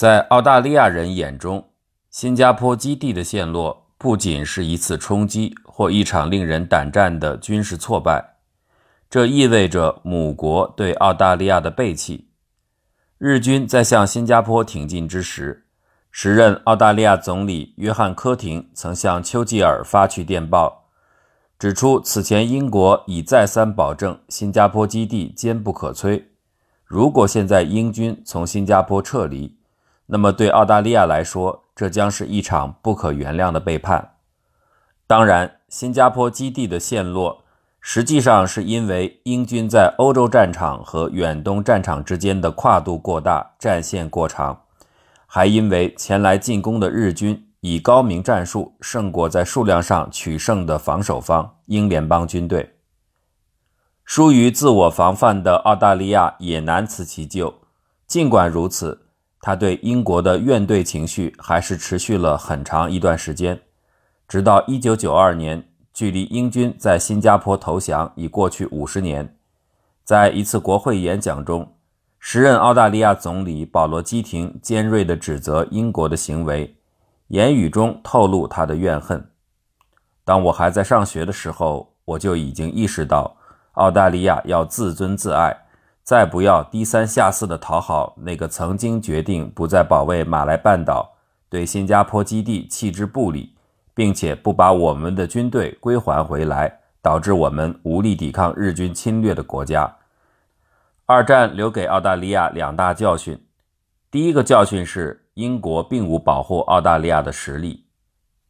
在澳大利亚人眼中，新加坡基地的陷落不仅是一次冲击或一场令人胆战的军事挫败，这意味着母国对澳大利亚的背弃。日军在向新加坡挺进之时，时任澳大利亚总理约翰·科廷曾向丘吉尔发去电报，指出此前英国已再三保证新加坡基地坚不可摧。如果现在英军从新加坡撤离，那么，对澳大利亚来说，这将是一场不可原谅的背叛。当然，新加坡基地的陷落，实际上是因为英军在欧洲战场和远东战场之间的跨度过大，战线过长，还因为前来进攻的日军以高明战术胜过在数量上取胜的防守方英联邦军队。疏于自我防范的澳大利亚也难辞其咎。尽管如此。他对英国的怨怼情绪还是持续了很长一段时间，直到1992年，距离英军在新加坡投降已过去五十年。在一次国会演讲中，时任澳大利亚总理保罗·基廷尖锐地指责英国的行为，言语中透露他的怨恨。当我还在上学的时候，我就已经意识到澳大利亚要自尊自爱。再不要低三下四的讨好那个曾经决定不再保卫马来半岛、对新加坡基地弃之不理，并且不把我们的军队归还回来，导致我们无力抵抗日军侵略的国家。二战留给澳大利亚两大教训：第一个教训是英国并无保护澳大利亚的实力；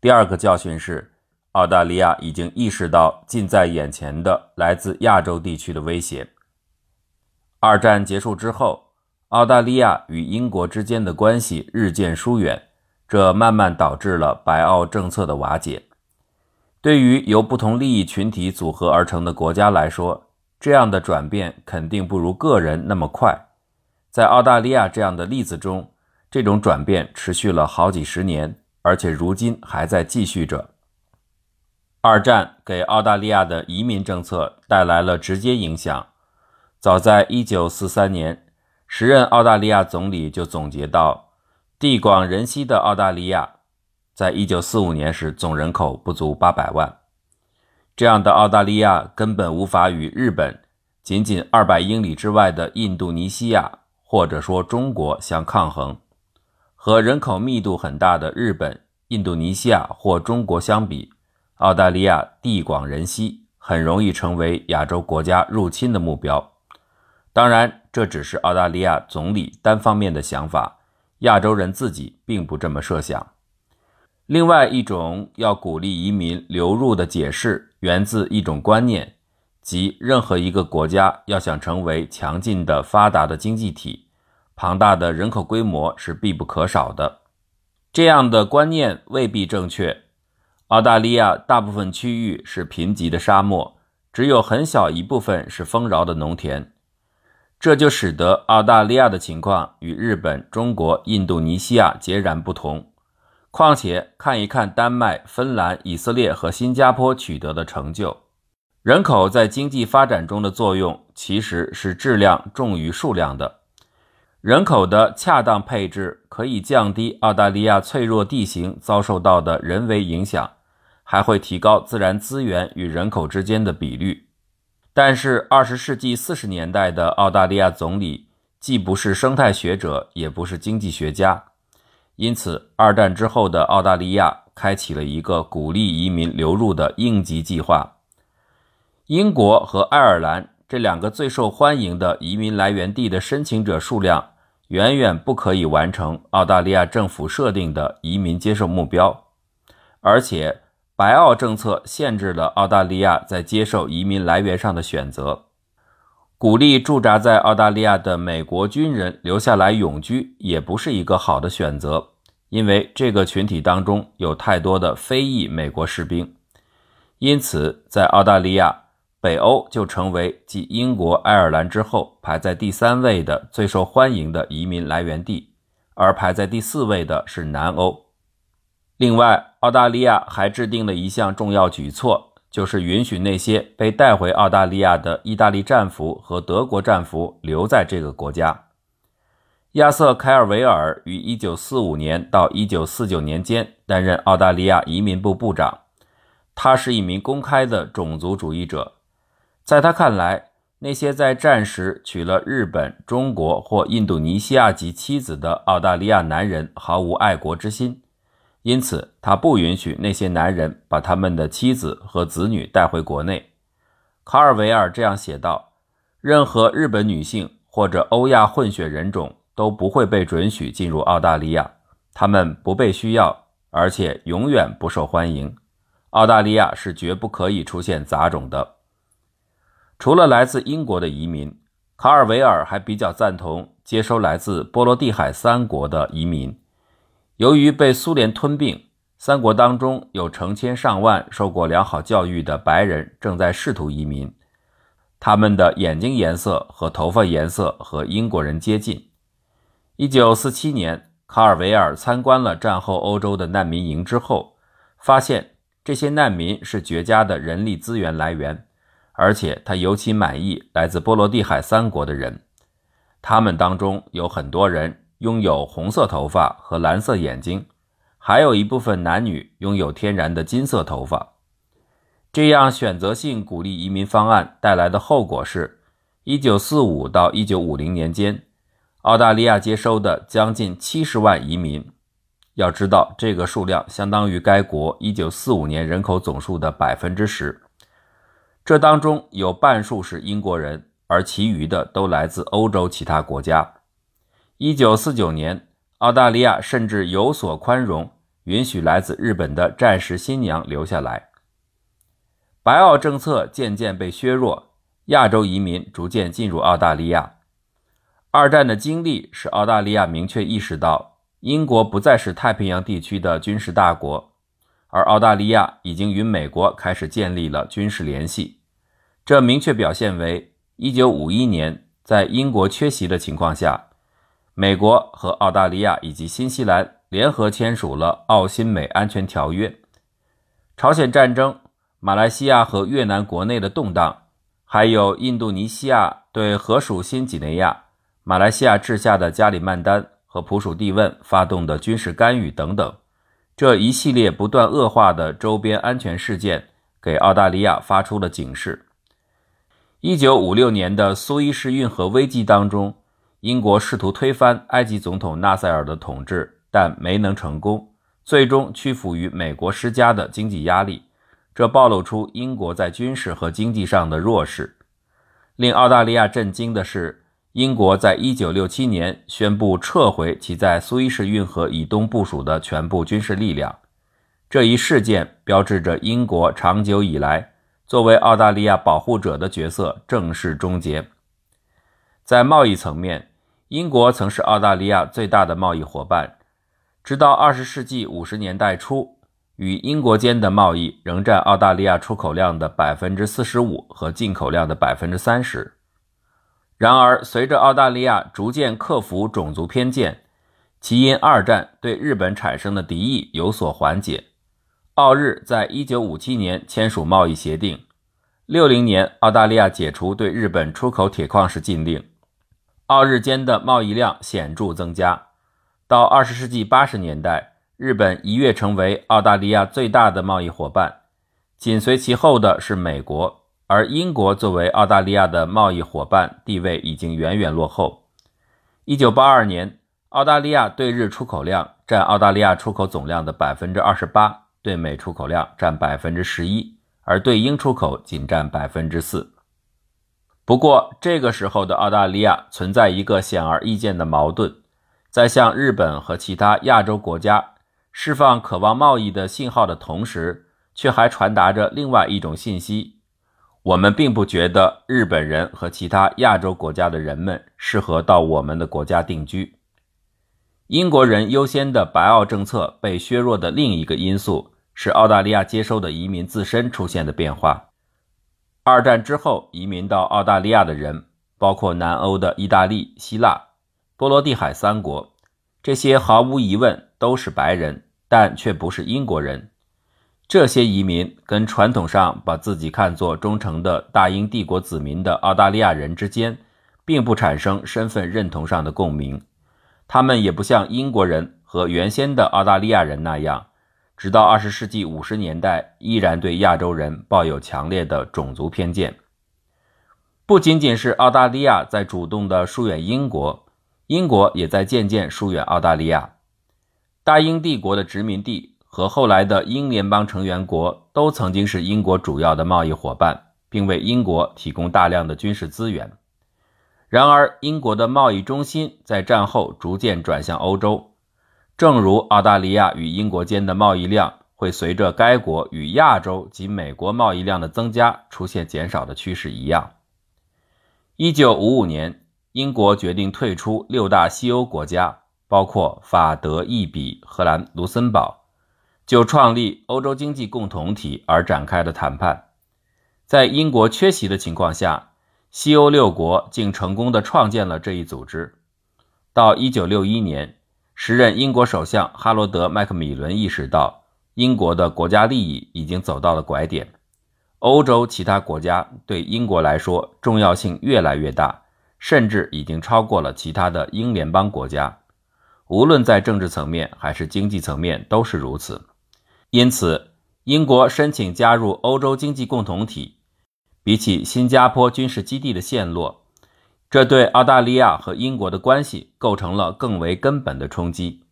第二个教训是澳大利亚已经意识到近在眼前的来自亚洲地区的威胁。二战结束之后，澳大利亚与英国之间的关系日渐疏远，这慢慢导致了白澳政策的瓦解。对于由不同利益群体组合而成的国家来说，这样的转变肯定不如个人那么快。在澳大利亚这样的例子中，这种转变持续了好几十年，而且如今还在继续着。二战给澳大利亚的移民政策带来了直接影响。早在1943年，时任澳大利亚总理就总结到：“地广人稀的澳大利亚，在1945年时总人口不足800万。这样的澳大利亚根本无法与日本仅仅200英里之外的印度尼西亚或者说中国相抗衡。和人口密度很大的日本、印度尼西亚或中国相比，澳大利亚地广人稀，很容易成为亚洲国家入侵的目标。”当然，这只是澳大利亚总理单方面的想法，亚洲人自己并不这么设想。另外一种要鼓励移民流入的解释，源自一种观念，即任何一个国家要想成为强劲的、发达的经济体，庞大的人口规模是必不可少的。这样的观念未必正确。澳大利亚大部分区域是贫瘠的沙漠，只有很小一部分是丰饶的农田。这就使得澳大利亚的情况与日本、中国、印度尼西亚截然不同。况且，看一看丹麦、芬兰、以色列和新加坡取得的成就，人口在经济发展中的作用其实是质量重于数量的。人口的恰当配置可以降低澳大利亚脆弱地形遭受到的人为影响，还会提高自然资源与人口之间的比率。但是，二十世纪四十年代的澳大利亚总理既不是生态学者，也不是经济学家，因此，二战之后的澳大利亚开启了一个鼓励移民流入的应急计划。英国和爱尔兰这两个最受欢迎的移民来源地的申请者数量远远不可以完成澳大利亚政府设定的移民接受目标，而且。白澳政策限制了澳大利亚在接受移民来源上的选择，鼓励驻扎在澳大利亚的美国军人留下来永居也不是一个好的选择，因为这个群体当中有太多的非裔美国士兵。因此，在澳大利亚，北欧就成为继英国、爱尔兰之后排在第三位的最受欢迎的移民来源地，而排在第四位的是南欧。另外，澳大利亚还制定了一项重要举措，就是允许那些被带回澳大利亚的意大利战俘和德国战俘留在这个国家。亚瑟·凯尔维尔于1945年到1949年间担任澳大利亚移民部部长。他是一名公开的种族主义者。在他看来，那些在战时娶了日本、中国或印度尼西亚籍妻子的澳大利亚男人毫无爱国之心，因此他不允许那些男人把他们的妻子和子女带回国内。卡尔维尔这样写道：“任何日本女性或者欧亚混血人种都不会被准许进入澳大利亚，他们不被需要，而且永远不受欢迎。澳大利亚是绝不可以出现杂种的。”除了来自英国的移民，卡尔维尔还比较赞同接收来自波罗的海三国的移民。由于被苏联吞并，三国当中有成千上万受过良好教育的白人正在试图移民，他们的眼睛颜色和头发颜色和英国人接近。1947年，卡尔维尔参观了战后欧洲的难民营之后，发现这些难民是绝佳的人力资源来源。而且他尤其满意来自波罗的海三国的人，他们当中有很多人拥有红色头发和蓝色眼睛，还有一部分男女拥有天然的金色头发。这样选择性鼓励移民方案带来的后果是，1945到1950年间，澳大利亚接收的将近70万移民。要知道，这个数量相当于该国1945年人口总数的百分之十。这当中有半数是英国人，而其余的都来自欧洲其他国家。一九四九年，澳大利亚甚至有所宽容，允许来自日本的战时新娘留下来。白澳政策渐渐被削弱，亚洲移民逐渐进入澳大利亚。二战的经历使澳大利亚明确意识到，英国不再是太平洋地区的军事大国，而澳大利亚已经与美国开始建立了军事联系。这明确表现为1951年，在英国缺席的情况下，美国和澳大利亚以及新西兰联合签署了《澳新美安全条约》。朝鲜战争、马来西亚和越南国内的动荡，还有印度尼西亚对河属新几内亚、马来西亚治下的加里曼丹和普属地汶发动的军事干预等等，这一系列不断恶化的周边安全事件，给澳大利亚发出了警示。一九五六年的苏伊士运河危机当中，英国试图推翻埃及总统纳赛尔的统治，但没能成功，最终屈服于美国施加的经济压力。这暴露出英国在军事和经济上的弱势。令澳大利亚震惊的是，英国在一九六七年宣布撤回其在苏伊士运河以东部署的全部军事力量。这一事件标志着英国长久以来。作为澳大利亚保护者的角色正式终结。在贸易层面，英国曾是澳大利亚最大的贸易伙伴，直到二十世纪五十年代初，与英国间的贸易仍占澳大利亚出口量的百分之四十五和进口量的百分之三十。然而，随着澳大利亚逐渐克服种族偏见，其因二战对日本产生的敌意有所缓解。澳日在一九五七年签署贸易协定，六零年澳大利亚解除对日本出口铁矿石禁令，澳日间的贸易量显著增加。到二十世纪八十年代，日本一跃成为澳大利亚最大的贸易伙伴，紧随其后的是美国，而英国作为澳大利亚的贸易伙伴地位已经远远落后。一九八二年，澳大利亚对日出口量占澳大利亚出口总量的百分之二十八。对美出口量占百分之十一，而对英出口仅占百分之四。不过，这个时候的澳大利亚存在一个显而易见的矛盾，在向日本和其他亚洲国家释放渴望贸易的信号的同时，却还传达着另外一种信息：我们并不觉得日本人和其他亚洲国家的人们适合到我们的国家定居。英国人优先的白澳政策被削弱的另一个因素是澳大利亚接收的移民自身出现的变化。二战之后移民到澳大利亚的人，包括南欧的意大利、希腊、波罗的海三国，这些毫无疑问都是白人，但却不是英国人。这些移民跟传统上把自己看作忠诚的大英帝国子民的澳大利亚人之间，并不产生身份认同上的共鸣。他们也不像英国人和原先的澳大利亚人那样，直到二十世纪五十年代依然对亚洲人抱有强烈的种族偏见。不仅仅是澳大利亚在主动的疏远英国，英国也在渐渐疏远澳大利亚。大英帝国的殖民地和后来的英联邦成员国都曾经是英国主要的贸易伙伴，并为英国提供大量的军事资源。然而，英国的贸易中心在战后逐渐转向欧洲，正如澳大利亚与英国间的贸易量会随着该国与亚洲及美国贸易量的增加出现减少的趋势一样。一九五五年，英国决定退出六大西欧国家，包括法德意比、荷兰、卢森堡，就创立欧洲经济共同体而展开的谈判。在英国缺席的情况下，西欧六国竟成功的创建了这一组织。到一九六一年，时任英国首相哈罗德·麦克米伦意识到，英国的国家利益已经走到了拐点。欧洲其他国家对英国来说重要性越来越大，甚至已经超过了其他的英联邦国家，无论在政治层面还是经济层面都是如此。因此，英国申请加入欧洲经济共同体，比起新加坡军事基地的陷落，这对澳大利亚和英国的关系构成了更为根本的冲击。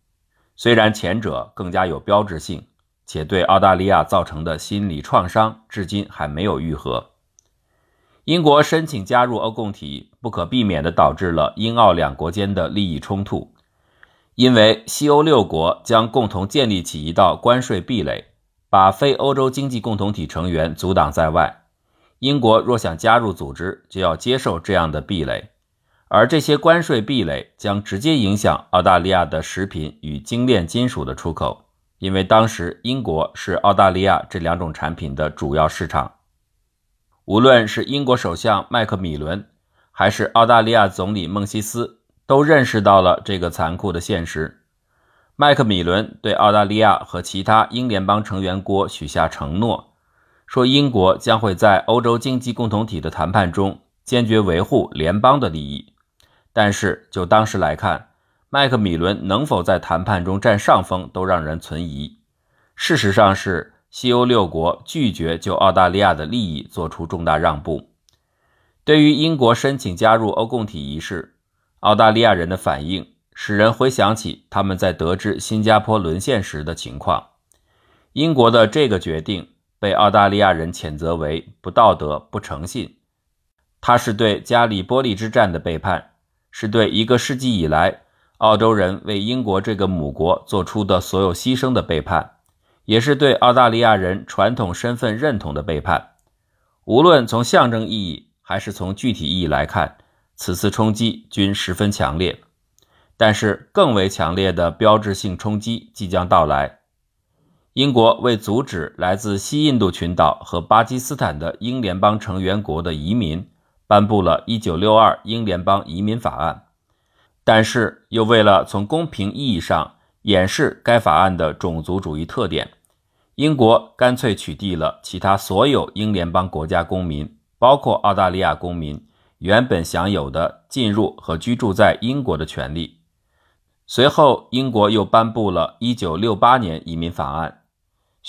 虽然前者更加有标志性。且对澳大利亚造成的心理创伤至今还没有愈合。英国申请加入欧共体，不可避免地导致了英澳两国间的利益冲突，因为西欧六国将共同建立起一道关税壁垒，把非欧洲经济共同体成员阻挡在外。英国若想加入组织，就要接受这样的壁垒，而这些关税壁垒将直接影响澳大利亚的食品与精炼金属的出口。因为当时英国是澳大利亚这两种产品的主要市场，无论是英国首相麦克米伦，还是澳大利亚总理孟西斯，都认识到了这个残酷的现实。麦克米伦对澳大利亚和其他英联邦成员国许下承诺，说英国将会在欧洲经济共同体的谈判中坚决维护联邦的利益。但是就当时来看，麦克米伦能否在谈判中占上风，都让人存疑。事实上是西欧六国拒绝就澳大利亚的利益做出重大让步。对于英国申请加入欧共体一事，澳大利亚人的反应使人回想起他们在得知新加坡沦陷时的情况。英国的这个决定被澳大利亚人谴责为不道德、不诚信。它是对加里波利之战的背叛，是对一个世纪以来。澳洲人为英国这个母国做出的所有牺牲的背叛，也是对澳大利亚人传统身份认同的背叛。无论从象征意义还是从具体意义来看，此次冲击均十分强烈。但是，更为强烈的标志性冲击即将到来。英国为阻止来自西印度群岛和巴基斯坦的英联邦成员国的移民，颁布了1962英联邦移民法案。但是，又为了从公平意义上掩饰该法案的种族主义特点，英国干脆取缔了其他所有英联邦国家公民，包括澳大利亚公民原本享有的进入和居住在英国的权利。随后，英国又颁布了1968年移民法案，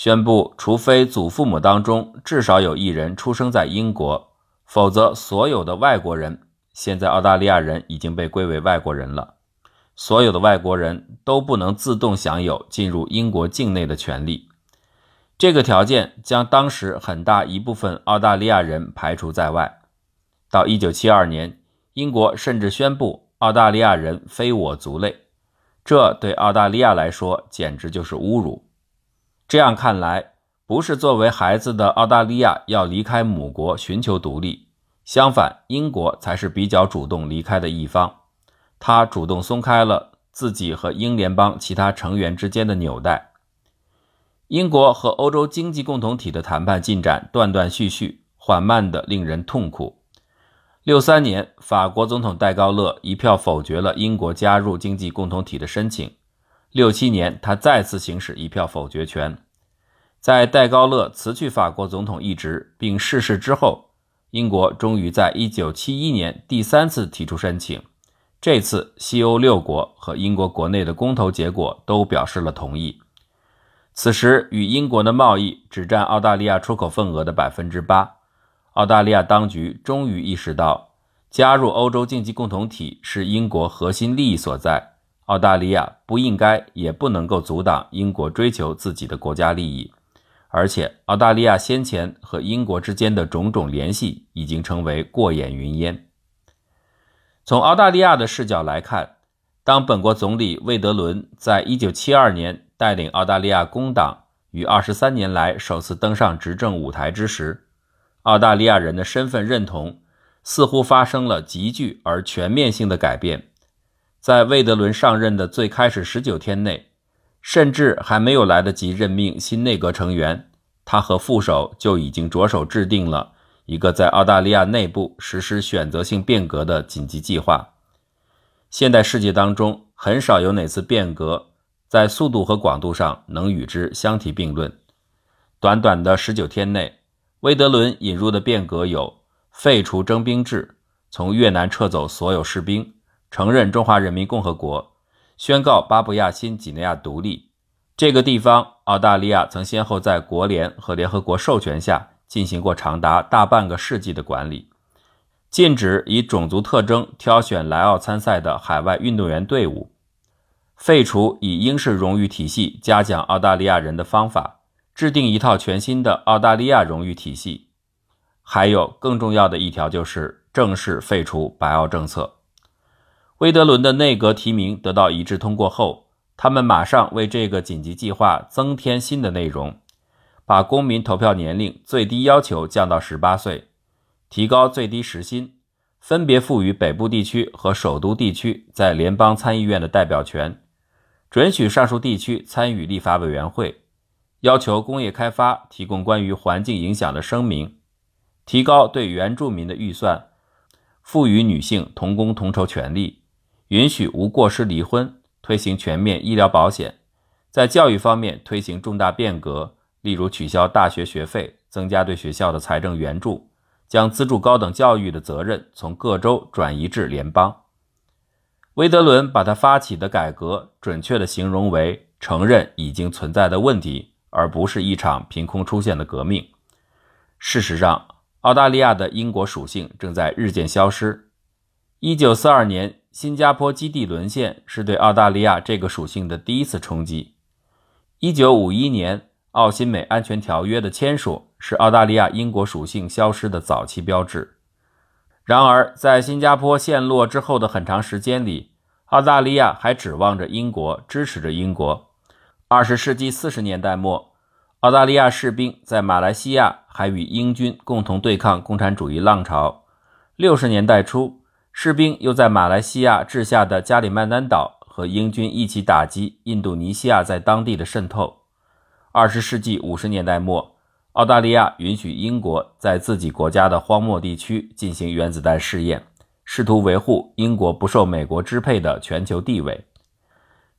宣布除非祖父母当中至少有一人出生在英国，否则所有的外国人。现在澳大利亚人已经被归为外国人了，所有的外国人都不能自动享有进入英国境内的权利。这个条件将当时很大一部分澳大利亚人排除在外。到1972年，英国甚至宣布澳大利亚人非我族类，这对澳大利亚来说简直就是侮辱。这样看来，不是作为孩子的澳大利亚要离开母国寻求独立。相反，英国才是比较主动离开的一方，他主动松开了自己和英联邦其他成员之间的纽带。英国和欧洲经济共同体的谈判进展断断续续，缓慢的令人痛苦。六三年，法国总统戴高乐一票否决了英国加入经济共同体的申请。六七年，他再次行使一票否决权。在戴高乐辞去法国总统一职并逝世之后。英国终于在1971年第三次提出申请，这次西欧六国和英国国内的公投结果都表示了同意。此时，与英国的贸易只占澳大利亚出口份额的百分之八。澳大利亚当局终于意识到，加入欧洲经济共同体是英国核心利益所在。澳大利亚不应该也不能够阻挡英国追求自己的国家利益。而且，澳大利亚先前和英国之间的种种联系已经成为过眼云烟。从澳大利亚的视角来看，当本国总理魏德伦在1972年带领澳大利亚工党于23年来首次登上执政舞台之时，澳大利亚人的身份认同似乎发生了急剧而全面性的改变。在魏德伦上任的最开始19天内，甚至还没有来得及任命新内阁成员，他和副手就已经着手制定了一个在澳大利亚内部实施选择性变革的紧急计划。现代世界当中，很少有哪次变革在速度和广度上能与之相提并论。短短的十九天内，魏德伦引入的变革有：废除征兵制，从越南撤走所有士兵，承认中华人民共和国。宣告巴布亚新几内亚独立。这个地方，澳大利亚曾先后在国联和联合国授权下进行过长达大半个世纪的管理。禁止以种族特征挑选来澳参赛的海外运动员队伍。废除以英式荣誉体系嘉奖澳大利亚人的方法，制定一套全新的澳大利亚荣誉体系。还有更重要的一条，就是正式废除白澳政策。威德伦的内阁提名得到一致通过后，他们马上为这个紧急计划增添新的内容，把公民投票年龄最低要求降到十八岁，提高最低时薪，分别赋予北部地区和首都地区在联邦参议院的代表权，准许上述地区参与立法委员会，要求工业开发提供关于环境影响的声明，提高对原住民的预算，赋予女性同工同酬权利。允许无过失离婚，推行全面医疗保险，在教育方面推行重大变革，例如取消大学学费，增加对学校的财政援助，将资助高等教育的责任从各州转移至联邦。威德伦把他发起的改革，准确地形容为承认已经存在的问题，而不是一场凭空出现的革命。事实上，澳大利亚的英国属性正在日渐消失。一九四二年。新加坡基地沦陷是对澳大利亚这个属性的第一次冲击。一九五一年，澳新美安全条约的签署是澳大利亚英国属性消失的早期标志。然而，在新加坡陷落之后的很长时间里，澳大利亚还指望着英国，支持着英国。二十世纪四十年代末，澳大利亚士兵在马来西亚还与英军共同对抗共产主义浪潮。六十年代初。士兵又在马来西亚治下的加里曼丹岛和英军一起打击印度尼西亚在当地的渗透。二十世纪五十年代末，澳大利亚允许英国在自己国家的荒漠地区进行原子弹试验，试图维护英国不受美国支配的全球地位。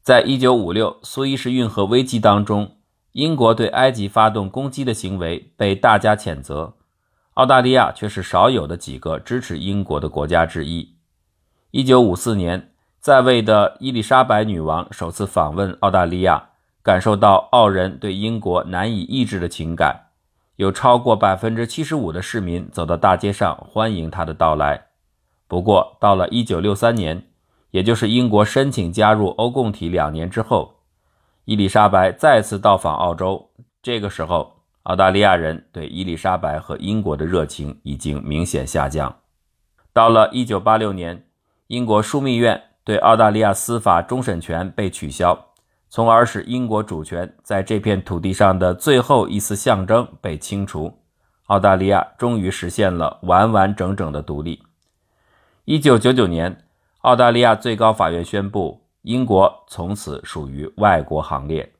在一九五六苏伊士运河危机当中，英国对埃及发动攻击的行为被大加谴责。澳大利亚却是少有的几个支持英国的国家之一。一九五四年，在位的伊丽莎白女王首次访问澳大利亚，感受到澳人对英国难以抑制的情感，有超过百分之七十五的市民走到大街上欢迎她的到来。不过，到了一九六三年，也就是英国申请加入欧共体两年之后，伊丽莎白再次到访澳洲，这个时候。澳大利亚人对伊丽莎白和英国的热情已经明显下降。到了1986年，英国枢密院对澳大利亚司法终审权被取消，从而使英国主权在这片土地上的最后一丝象征被清除。澳大利亚终于实现了完完整整的独立。1999年，澳大利亚最高法院宣布，英国从此属于外国行列。